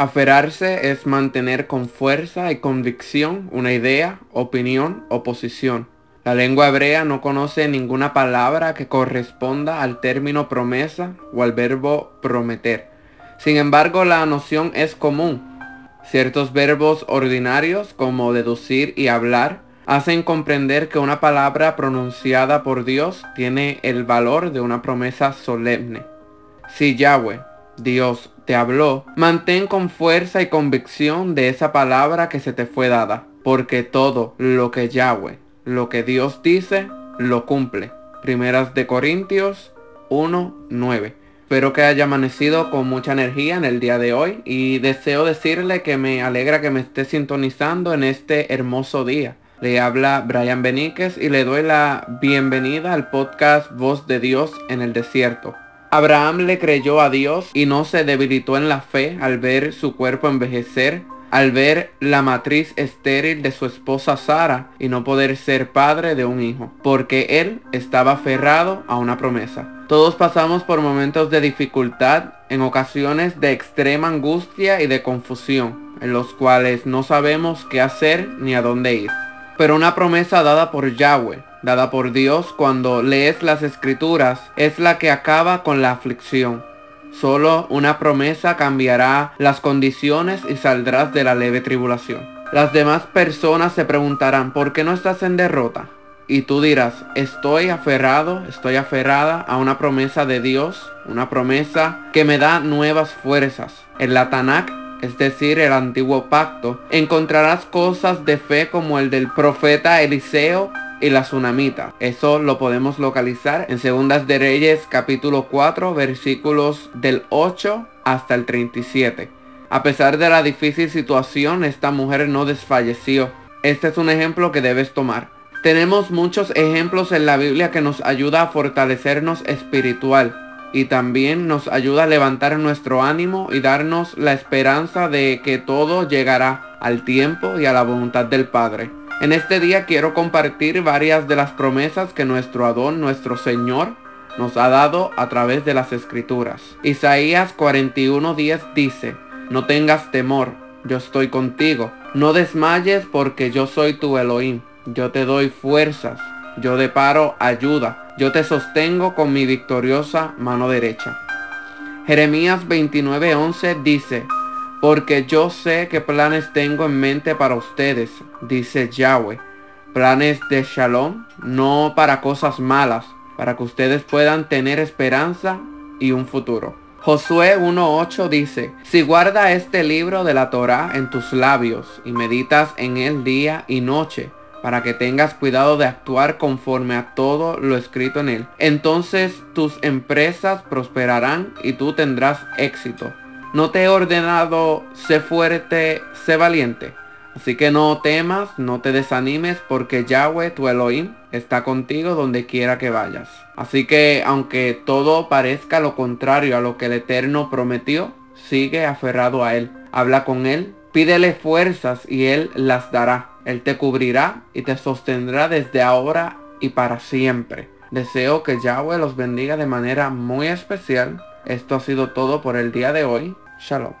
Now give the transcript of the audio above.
Aferrarse es mantener con fuerza y convicción una idea, opinión o posición. La lengua hebrea no conoce ninguna palabra que corresponda al término promesa o al verbo prometer. Sin embargo, la noción es común. Ciertos verbos ordinarios como deducir y hablar hacen comprender que una palabra pronunciada por Dios tiene el valor de una promesa solemne. Si Yahweh, Dios, te habló, mantén con fuerza y convicción de esa palabra que se te fue dada, porque todo lo que Yahweh, lo que Dios dice, lo cumple. Primeras de Corintios 1, 9. Espero que haya amanecido con mucha energía en el día de hoy y deseo decirle que me alegra que me esté sintonizando en este hermoso día. Le habla Brian Beníquez y le doy la bienvenida al podcast Voz de Dios en el Desierto. Abraham le creyó a Dios y no se debilitó en la fe al ver su cuerpo envejecer, al ver la matriz estéril de su esposa Sara y no poder ser padre de un hijo, porque él estaba aferrado a una promesa. Todos pasamos por momentos de dificultad, en ocasiones de extrema angustia y de confusión, en los cuales no sabemos qué hacer ni a dónde ir pero una promesa dada por Yahweh, dada por Dios cuando lees las escrituras, es la que acaba con la aflicción. Solo una promesa cambiará las condiciones y saldrás de la leve tribulación. Las demás personas se preguntarán, ¿por qué no estás en derrota? Y tú dirás, estoy aferrado, estoy aferrada a una promesa de Dios, una promesa que me da nuevas fuerzas. En la Tanakh es decir, el antiguo pacto, encontrarás cosas de fe como el del profeta Eliseo y la tsunamita. Eso lo podemos localizar en Segundas de Reyes capítulo 4 versículos del 8 hasta el 37. A pesar de la difícil situación, esta mujer no desfalleció. Este es un ejemplo que debes tomar. Tenemos muchos ejemplos en la Biblia que nos ayuda a fortalecernos espiritual y también nos ayuda a levantar nuestro ánimo y darnos la esperanza de que todo llegará al tiempo y a la voluntad del Padre. En este día quiero compartir varias de las promesas que nuestro Adón, nuestro Señor, nos ha dado a través de las Escrituras. Isaías 41:10 dice, no tengas temor, yo estoy contigo, no desmayes porque yo soy tu Elohim, yo te doy fuerzas, yo deparo ayuda yo te sostengo con mi victoriosa mano derecha. Jeremías 29:11 dice, porque yo sé qué planes tengo en mente para ustedes, dice Yahweh, planes de shalom, no para cosas malas, para que ustedes puedan tener esperanza y un futuro. Josué 1.8 dice, si guarda este libro de la Torah en tus labios y meditas en él día y noche, para que tengas cuidado de actuar conforme a todo lo escrito en él. Entonces tus empresas prosperarán y tú tendrás éxito. No te he ordenado, sé fuerte, sé valiente. Así que no temas, no te desanimes, porque Yahweh, tu Elohim, está contigo donde quiera que vayas. Así que aunque todo parezca lo contrario a lo que el Eterno prometió, sigue aferrado a Él. Habla con Él, pídele fuerzas y Él las dará. Él te cubrirá y te sostendrá desde ahora y para siempre. Deseo que Yahweh los bendiga de manera muy especial. Esto ha sido todo por el día de hoy. Shalom.